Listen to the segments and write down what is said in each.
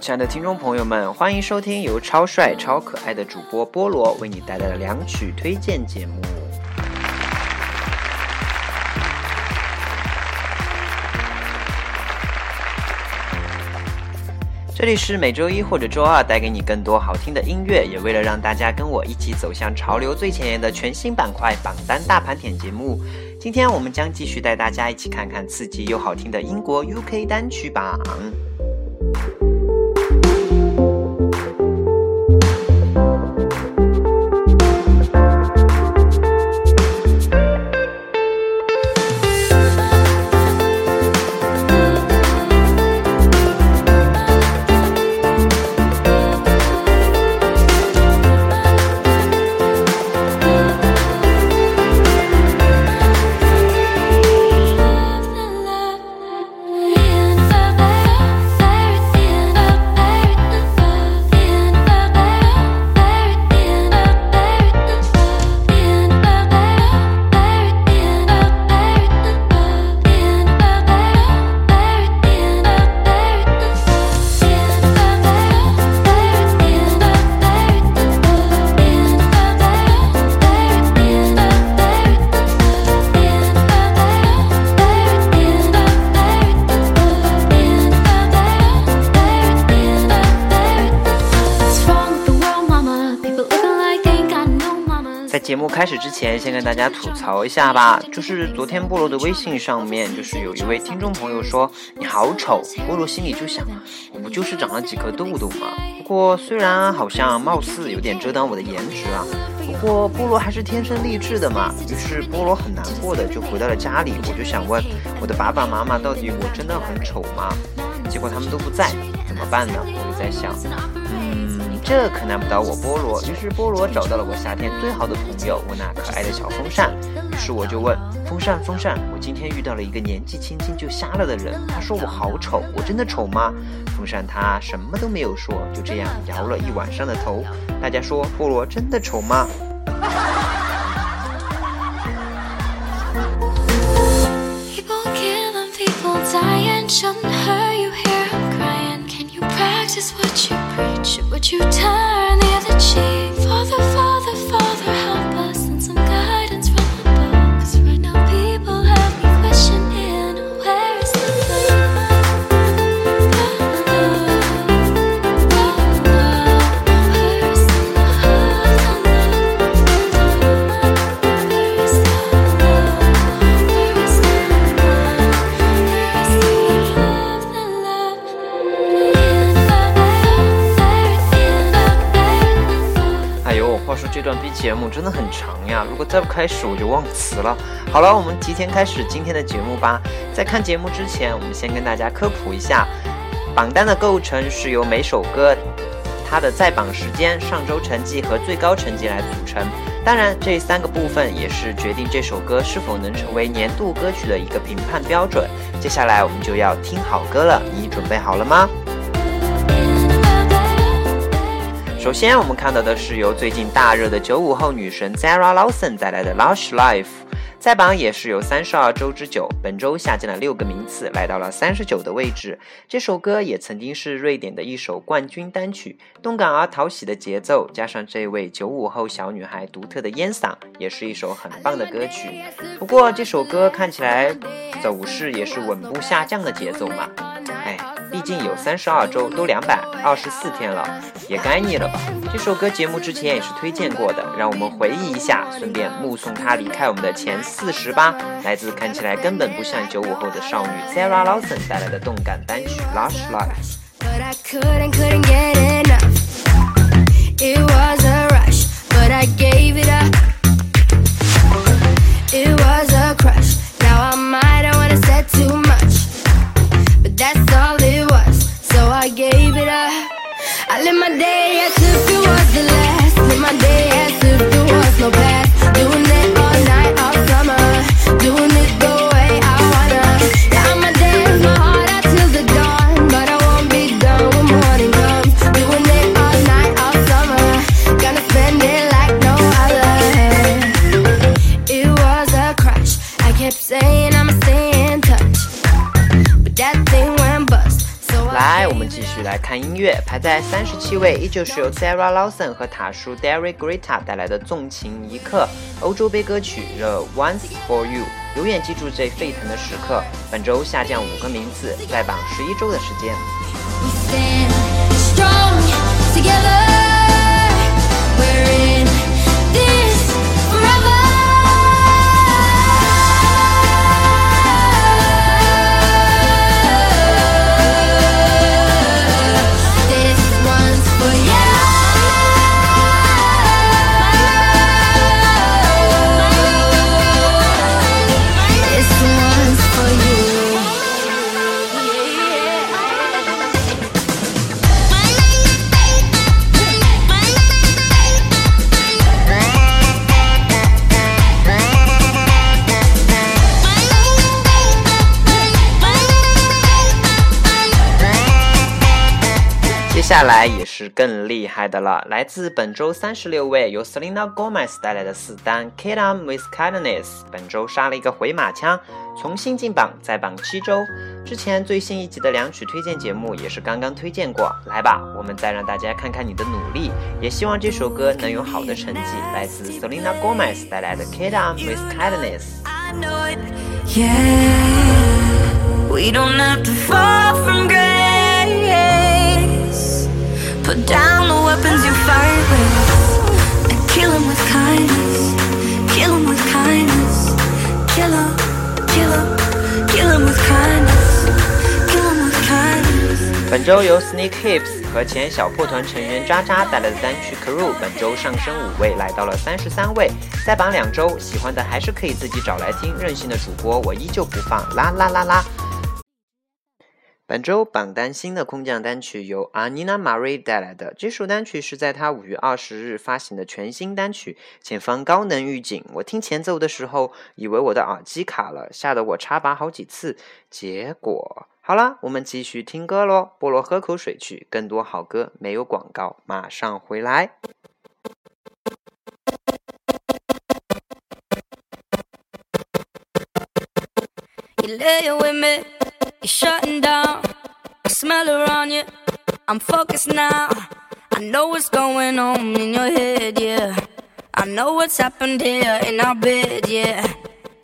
亲爱的听众朋友们，欢迎收听由超帅、超可爱的主播菠萝为你带来的两曲推荐节目。这里是每周一或者周二带给你更多好听的音乐，也为了让大家跟我一起走向潮流最前沿的全新板块榜单大盘点节目。今天我们将继续带大家一起看看刺激又好听的英国 UK 单曲榜。开始之前，先跟大家吐槽一下吧。就是昨天菠萝的微信上面，就是有一位听众朋友说你好丑，菠萝心里就想，我不就是长了几颗痘痘吗？不过虽然好像貌似有点遮挡我的颜值啊，不过菠萝还是天生丽质的嘛。于是菠萝很难过的就回到了家里，我就想问我的爸爸妈妈，到底我真的很丑吗？结果他们都不在，怎么办呢？我就在想，嗯。这可难不倒我菠萝，于是菠萝找到了我夏天最好的朋友，我那可爱的小风扇。于是我就问风扇，风扇，我今天遇到了一个年纪轻轻就瞎了的人，他说我好丑，我真的丑吗？风扇他什么都没有说，就这样摇了一晚上的头。大家说菠萝真的丑吗？People killing, people dying, shouldn't hurt you here. I'm crying. Can you practice what you preach? Would you turn the other cheek? Father, Father, 这段 BGM 真的很长呀，如果再不开始我就忘词了。好了，我们提前开始今天的节目吧。在看节目之前，我们先跟大家科普一下，榜单的构成是由每首歌它的在榜时间、上周成绩和最高成绩来组成。当然，这三个部分也是决定这首歌是否能成为年度歌曲的一个评判标准。接下来我们就要听好歌了，你准备好了吗？首先，我们看到的是由最近大热的九五后女神 Zara Lawson 带来的《Lush Life》，在榜也是有三十二周之久，本周下降了六个名次，来到了三十九的位置。这首歌也曾经是瑞典的一首冠军单曲，动感而讨喜的节奏，加上这位九五后小女孩独特的烟嗓，也是一首很棒的歌曲。不过这首歌看起来走势也是稳步下降的节奏嘛，哎。毕竟有三十二周，都两百二十四天了，也该腻了吧？这首歌节目之前也是推荐过的，让我们回忆一下，顺便目送她离开我们的前四十吧。来自看起来根本不像九五后的少女 Sarah Lawson 带来的动感单曲《Lush Life》。位，依旧是由 Sarah Lawson 和塔叔 Derek Greta 带来的纵情一刻，欧洲杯歌曲 The Once for You，永远记住这沸腾的时刻。本周下降五个名次，在榜十一周的时间。We stand strong together. 下来也是更厉害的了，来自本周三十六位，由 Selena Gomez 带来的四单《Kid On With Kindness》，本周杀了一个回马枪，重新进榜，在榜七周。之前最新一集的两曲推荐节目也是刚刚推荐过，来吧，我们再让大家看看你的努力，也希望这首歌能有好的成绩。来自 Selena Gomez 带来的《Kid On With Kindness》。We don't have to fall from grace. Put down the weapons you fight with and kill 'em with kindness. Kill 'em with kindness. Kill 'em, kill 'em, kill 'em with kindness. Kill 'em with kindness. 本周由 Sneak Hips 和前小破团成员渣渣带来的单曲《Crew》，本周上升五位，来到了三十三位，再榜两周。喜欢的还是可以自己找来听，任性的主播我依旧不放，啦啦啦啦。本周榜单新的空降单曲由 Anina Marie 带来的，这首单曲是在她五月二十日发行的全新单曲《前方高能预警》。我听前奏的时候，以为我的耳机卡了，吓得我插拔好几次。结果，好了，我们继续听歌喽。菠萝喝口水去，更多好歌没有广告，马上回来。You're shutting down. I smell on you. I'm focused now. I know what's going on in your head, yeah. I know what's happened here in our bed, yeah.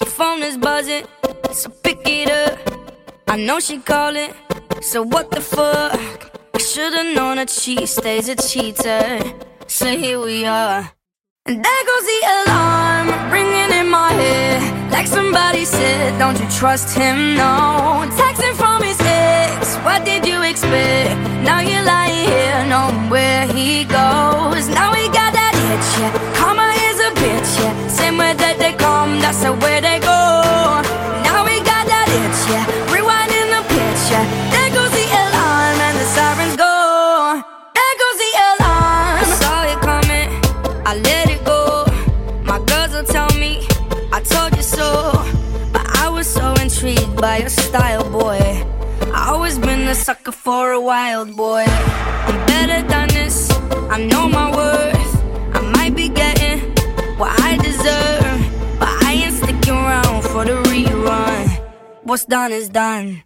Your phone is buzzing, so pick it up. I know she calling, so what the fuck? I should've known that she stays a cheater. So here we are. And there goes the alarm ringing in my head. Like somebody said, don't you trust him? No. Texting from his ex, what did you expect? Now you're lying here, knowing where he goes. Now we got that itch, yeah. Karma is a bitch, yeah. Same way that they come, that's the way they go. Sucker for a wild boy. I'm better than this. I know my worth. I might be getting what I deserve. But I ain't sticking around for the rerun. What's done is done.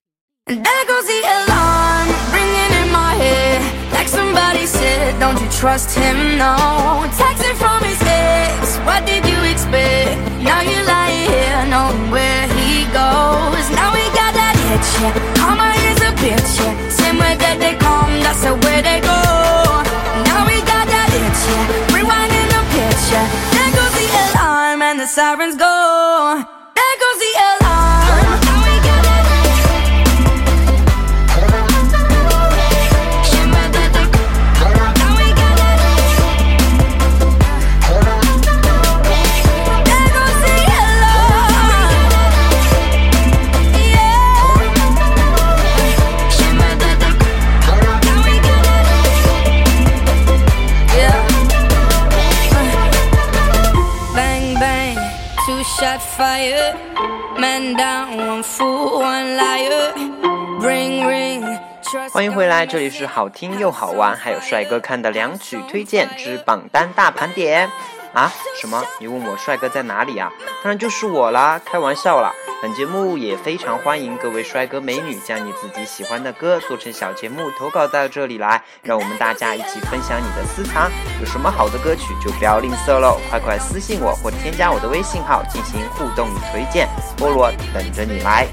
And there goes the alarm ringing in my head. Like somebody said, don't you trust him? No. Texting from his ex, what did you expect? Now you're lying here, knowing where he goes. Now we got that itch, the way they go. Now we got that itch. Rewinding the. There goes the alarm and the sirens go. 欢迎回来，这里是好听又好玩，还有帅哥看的两曲推荐之榜单大盘点。啊？什么？你问我帅哥在哪里啊？当然就是我啦，开玩笑啦。本节目也非常欢迎各位帅哥美女将你自己喜欢的歌做成小节目投稿到这里来，让我们大家一起分享你的私藏。有什么好的歌曲就不要吝啬喽，快快私信我或添加我的微信号进行互动与推荐，菠萝等着你来。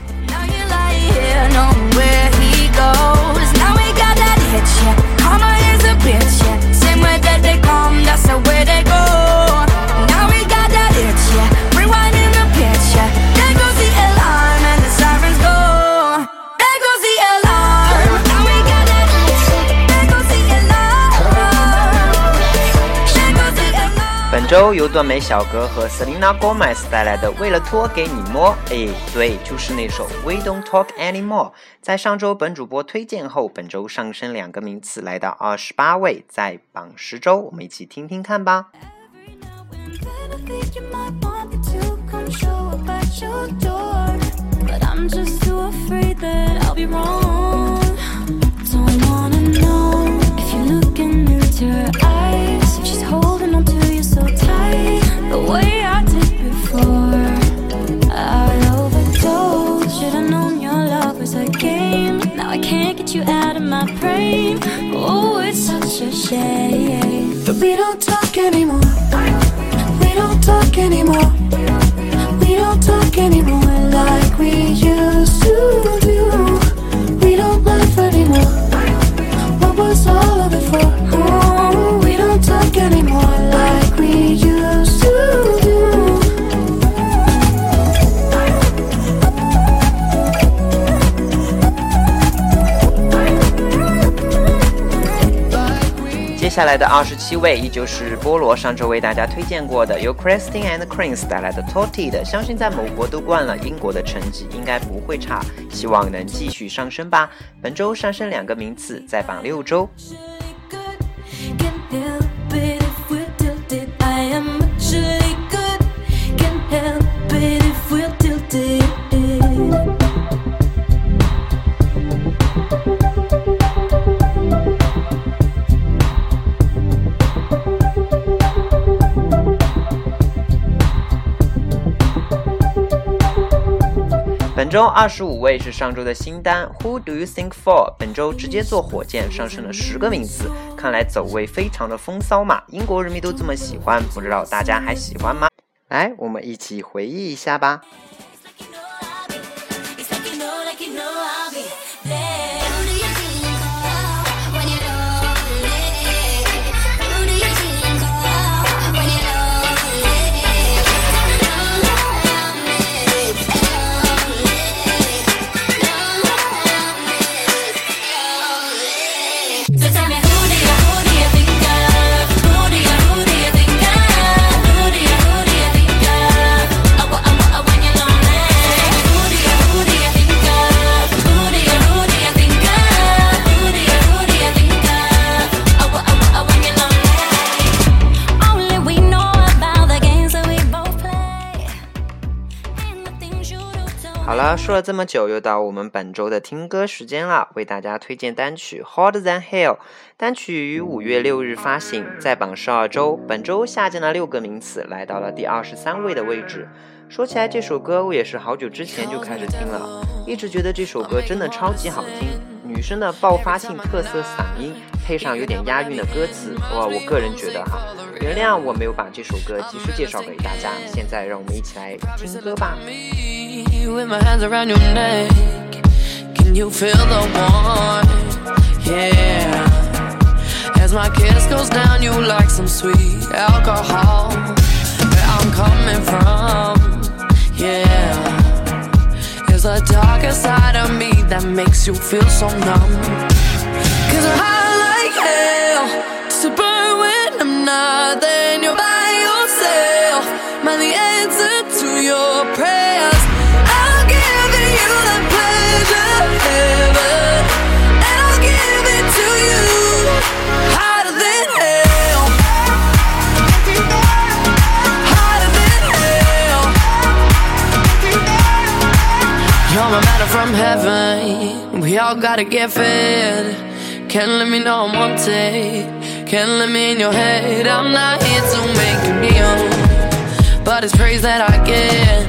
Now you lie here, knowing where he goes. Now we got that hitch, yeah. Karma is a bitch, yeah. Same way that they come, that's the way they go. 周由段美小哥和 Selena Gomez 带来的《为了托给你摸》，哎，对，就是那首《We Don't Talk Anymore》。在上周本主播推荐后，本周上升两个名次，来到二十八位，在榜十周，我们一起听听看吧。的二十七位依旧是菠萝上周为大家推荐过的，由 Christine and Queens 带来的 Totti 的，相信在某国都惯了，英国的成绩应该不会差，希望能继续上升吧。本周上升两个名次，再榜六周。周二十五位是上周的新单，Who Do You Think For？本周直接坐火箭上升了十个名次，看来走位非常的风骚嘛，英国人民都这么喜欢，不知道大家还喜欢吗？来，我们一起回忆一下吧。说了这么久，又到我们本周的听歌时间了。为大家推荐单曲《hot than Hell》，单曲于五月六日发行，在榜十二周，本周下降了六个名次，来到了第二十三位的位置。说起来，这首歌我也是好久之前就开始听了，一直觉得这首歌真的超级好听。女生的爆发性特色嗓音，配上有点押韵的歌词，哇，我个人觉得哈，原谅我没有把这首歌及时介绍给大家。现在让我们一起来听歌吧。me with my hands around your neck. Can you feel the warmth? Yeah. As my kiss goes down, you like some sweet alcohol. Where I'm coming from, yeah. It's the darker side of me that makes you feel so numb. Cause high like hell We all gotta get fed. Can't let me know I'm on wanted. Can't let me in your head. I'm not here to make you kneel. But it's praise that I get.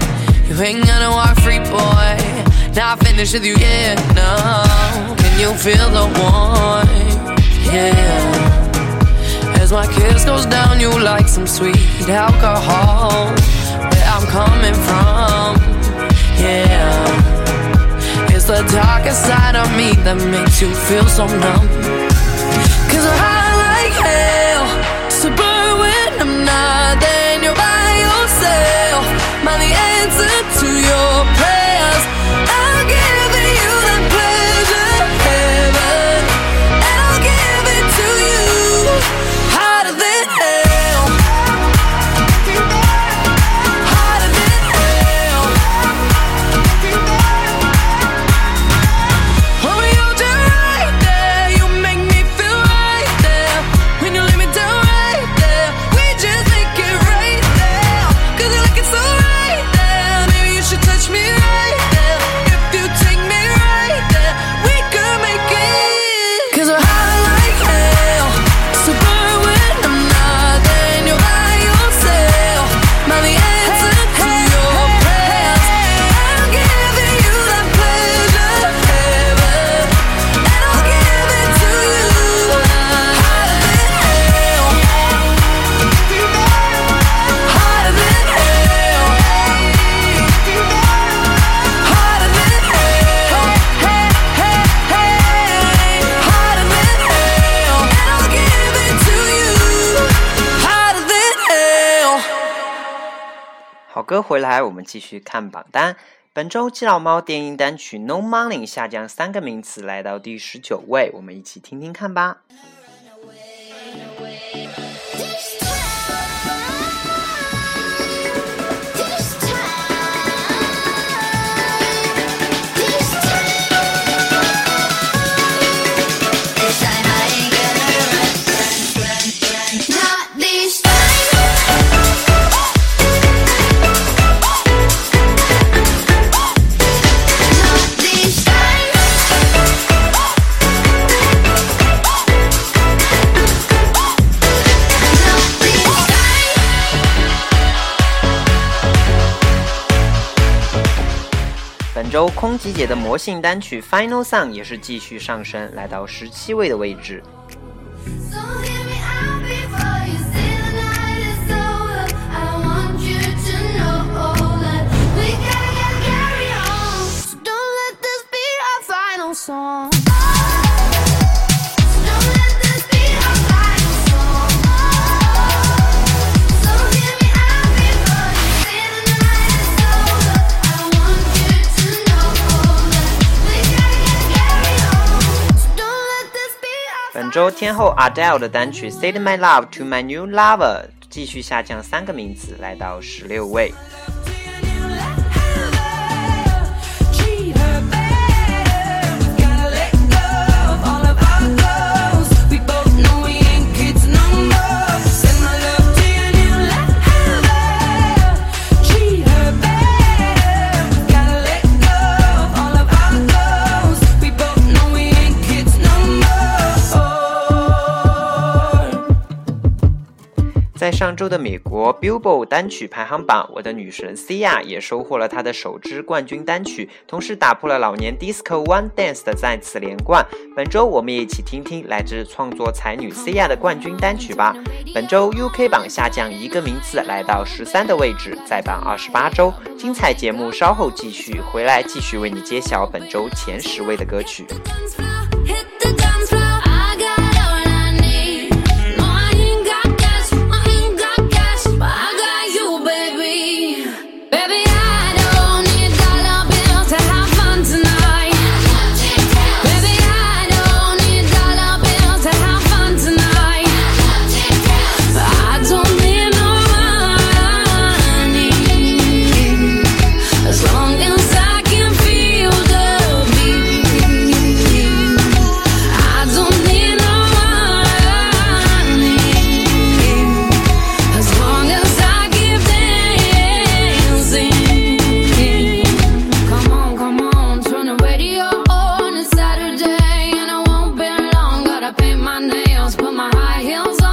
You ain't gonna walk free, boy. Now I finish with you, yeah. No. Can you feel the warmth? Yeah. As my kiss goes down, you like some sweet alcohol. Where I'm coming from, yeah. The darkest side of me that makes you feel so numb. 歌回来，我们继续看榜单。本周基佬猫电音单曲《No Money》下降三个名次，来到第十九位。我们一起听听看吧。周空集姐的魔性单曲《Final Song》也是继续上升，来到十七位的位置。天后 Adele 的单曲《Say My Love to My New Lover》继续下降三个名次，来到十六位。在上周的美国 Billboard 单曲排行榜，我的女神 Sia 也收获了她的首支冠军单曲，同时打破了老年 Disco One Dance 的再次连冠。本周我们也一起听听来自创作才女 Sia 的冠军单曲吧。本周 UK 榜下降一个名次，来到十三的位置，在榜二十八周。精彩节目稍后继续，回来继续为你揭晓本周前十位的歌曲。my nails, put my high heels on.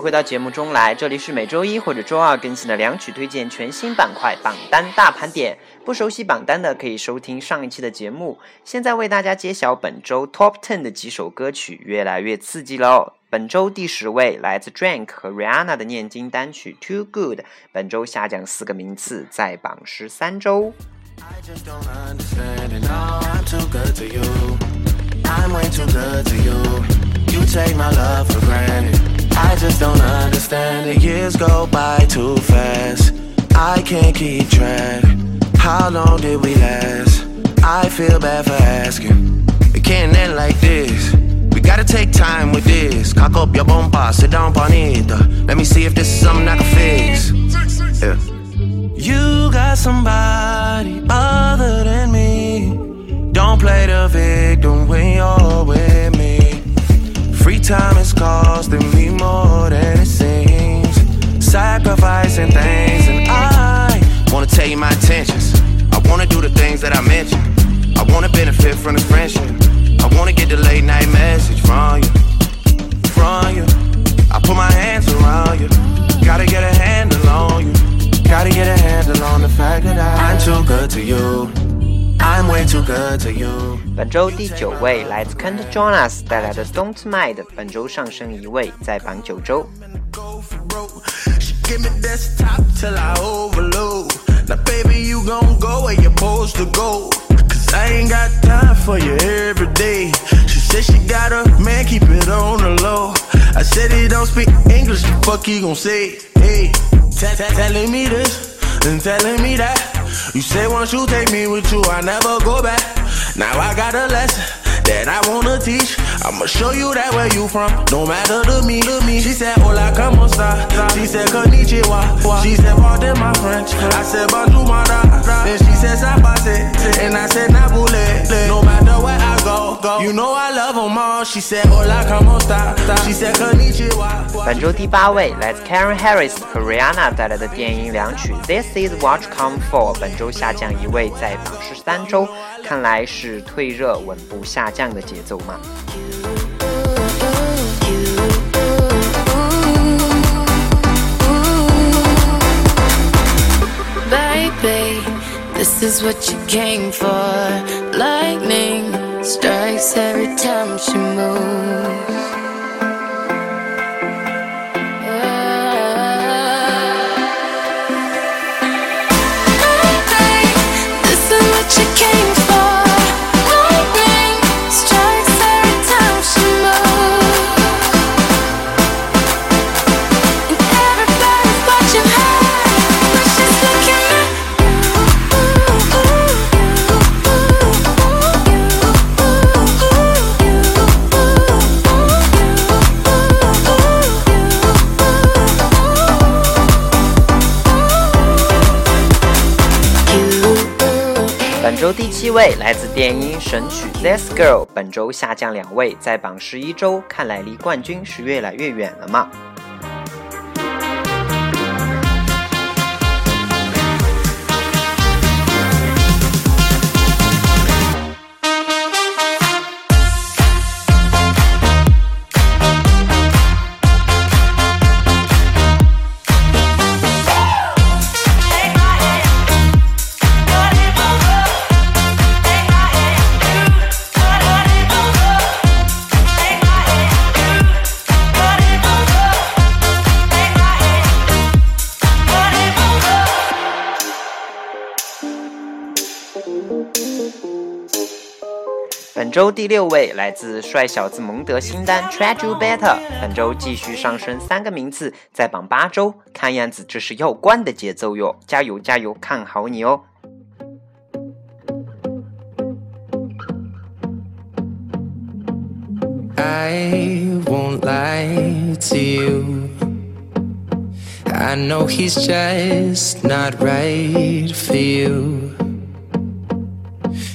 回到节目中来，这里是每周一或者周二更新的两曲推荐全新板块榜单大盘点。不熟悉榜单的可以收听上一期的节目。现在为大家揭晓本周 Top Ten 的几首歌曲，越来越刺激喽！本周第十位来自 Drake 和 Rihanna 的念经单曲 Too Good，本周下降四个名次，在榜十三周。I just don't understand it. No, I'm too good to you. I'm way too good to you. You take my love for granted. I just don't understand it. Years go by too fast. I can't keep track. How long did we last? I feel bad for asking. It can't end like this. We gotta take time with this. Cock up your bomba, sit down, bonita. Let me see if this is something I can fix. Yeah. You got somebody other than me. Don't play the victim time is costing me more than it seems. Sacrificing things, and I wanna tell you my intentions. I wanna do the things that I mentioned. I wanna benefit from this friendship. I wanna get the late night message from you, from you. I put my hands around you. Gotta get a handle on you. Gotta get a handle on the fact that I, I'm too good to you. I'm way too good to you. 本周第九位来自 Kent Jonas 带来的 Don't Mind，本周上升一位，在榜九周。 Go for broke. She give me desktop till I overload. Now, baby, you gon' go where you're supposed to go. Cause I ain't got time for you every day. She said she got a man, keep it on the low. I said he don't speak English, the fuck he gon' say? Hey, t- t- telling me this and telling me that. You say once you take me with you, I never go back. Now I got a lesson that I wanna teach. I'ma show you that where you from, no matter to me, to me. She said, Hola, como esta? She said, Konnichiwa. She said, Pardon my French. I said, Bonjour, my da. Then she said, Sabase. And I said, Nabule. No matter where I go, go. You know I love them all. She said, Hola, como esta? She said, Konnichiwa. 本周第八位来自 Karen Harris 和 Rihanna 带来的电音两曲 This Is What You Come For，本周下降一位，在榜十三周， 看来是退热稳步下降的节奏嘛。Baby, this is what you came for. Lightning strikes every time she moves. 本周第七位来自电音神曲《This Girl》，本周下降两位，在榜十一周，看来离冠军是越来越远了嘛。本周第六位来自帅小子蒙德新单《Try to Better》，本周继续上升三个名次，在榜八周，看样子这是要关的节奏哟，加油加油，看好你哦！I won't lie to you. I know he's just not right for you.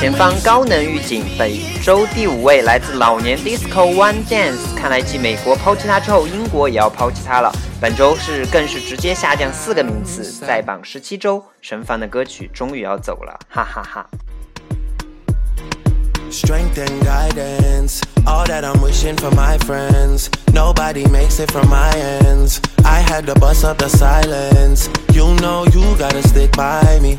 前方高能预警，本周第五位来自老年 disco One Dance。看来继美国抛弃他之后，英国也要抛弃他了。本周是更是直接下降四个名次，在榜十七周，神凡的歌曲终于要走了，哈哈哈。Strength and guidance, all that I'm wishing for my friends. Nobody makes it from my ends. I had to bust up the silence. You know you gotta stick by me.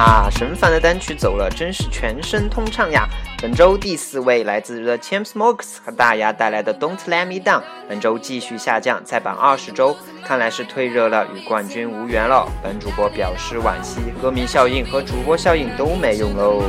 啊，神烦的单曲走了，真是全身通畅呀！本周第四位来自 The Champ Smokes 和大牙带来的 Don't Let Me Down，本周继续下降，再榜二十周，看来是退热了，与冠军无缘了。本主播表示惋惜，歌迷效应和主播效应都没用喽。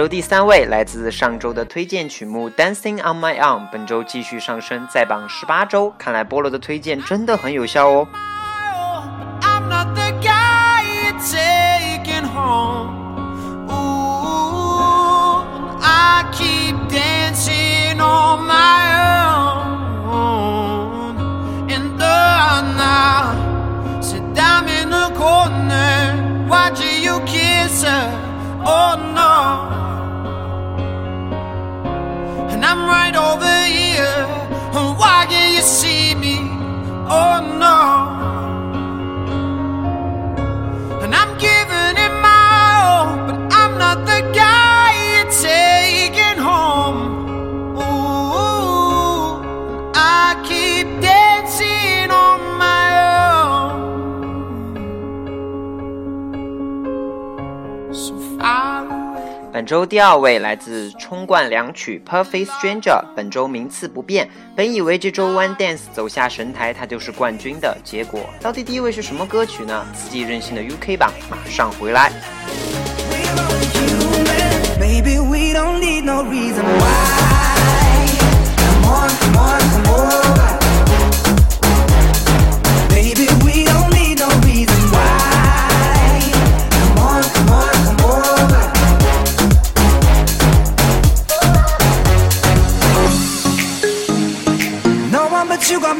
周第三位来自上周的推荐曲目《Dancing on My Own，》，本周继续上升，在榜十八周。看来菠萝的推荐真的很有效哦。Oh no. I'm right over here. Why can't you see me? Oh no. And I'm giving it my all, but I'm not the guy you're taking 周第二位来自冲冠两曲《Perfect Stranger》，本周名次不变。本以为这周 One Dance 走下神台，它就是冠军的，结果到底第一位是什么歌曲呢？刺激任性的 UK 榜马上回来。Come on, come on, come over.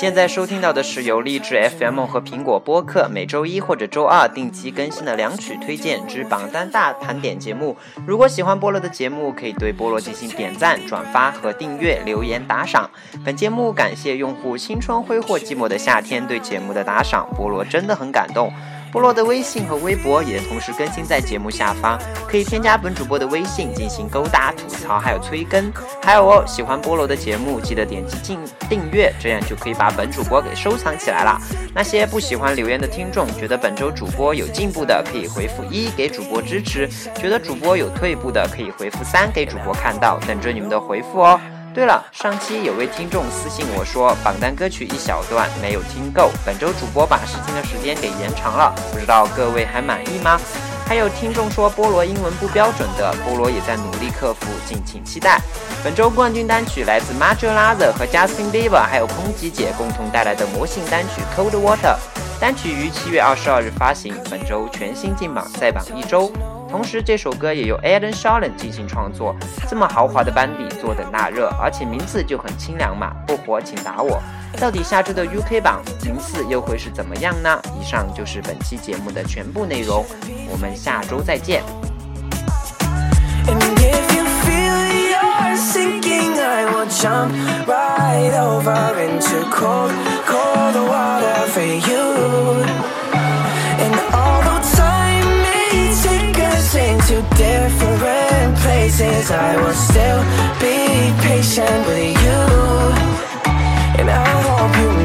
现在收听到的是由励志 FM 和苹果播客每周一或者周二定期更新的两曲推荐之榜单大盘点节目。如果喜欢菠萝的节目，可以对菠萝进行点赞、转发和订阅、留言打赏。本节目感谢用户青春挥霍寂寞的夏天对节目的打赏，菠萝真的很感动。菠萝的微信和微博也同时更新在节目下方，可以添加本主播的微信进行勾搭、吐槽，还有催更。还有哦，喜欢菠萝的节目，记得点击进订阅，这样就可以把本主播给收藏起来了。那些不喜欢留言的听众，觉得本周主播有进步的，可以回复一给主播支持；觉得主播有退步的，可以回复三给主播看到，等着你们的回复哦。对了，上期有位听众私信我说，榜单歌曲一小段没有听够，本周主播把试听的时间给延长了，不知道各位还满意吗？还有听众说菠萝英文不标准的，菠萝也在努力克服，敬请期待。本周冠军单曲来自 m a j o l a z 和 Justin Bieber，还有空吉姐共同带来的魔性单曲 Cold Water。单曲于七月二十二日发行，本周全新进榜，在榜一周。同时，这首歌也由 Eden Sheeran 进行创作。这么豪华的班底，坐等大热，而且名字就很清凉嘛，不火请打我。到底下周的 UK 榜名次又会是怎么样呢？以上就是本期节目的全部内容，我们下周再见。If you feel you're sinking, I will jump right over into cold, cold water for you. different places. I will still be patient with you. And I hope you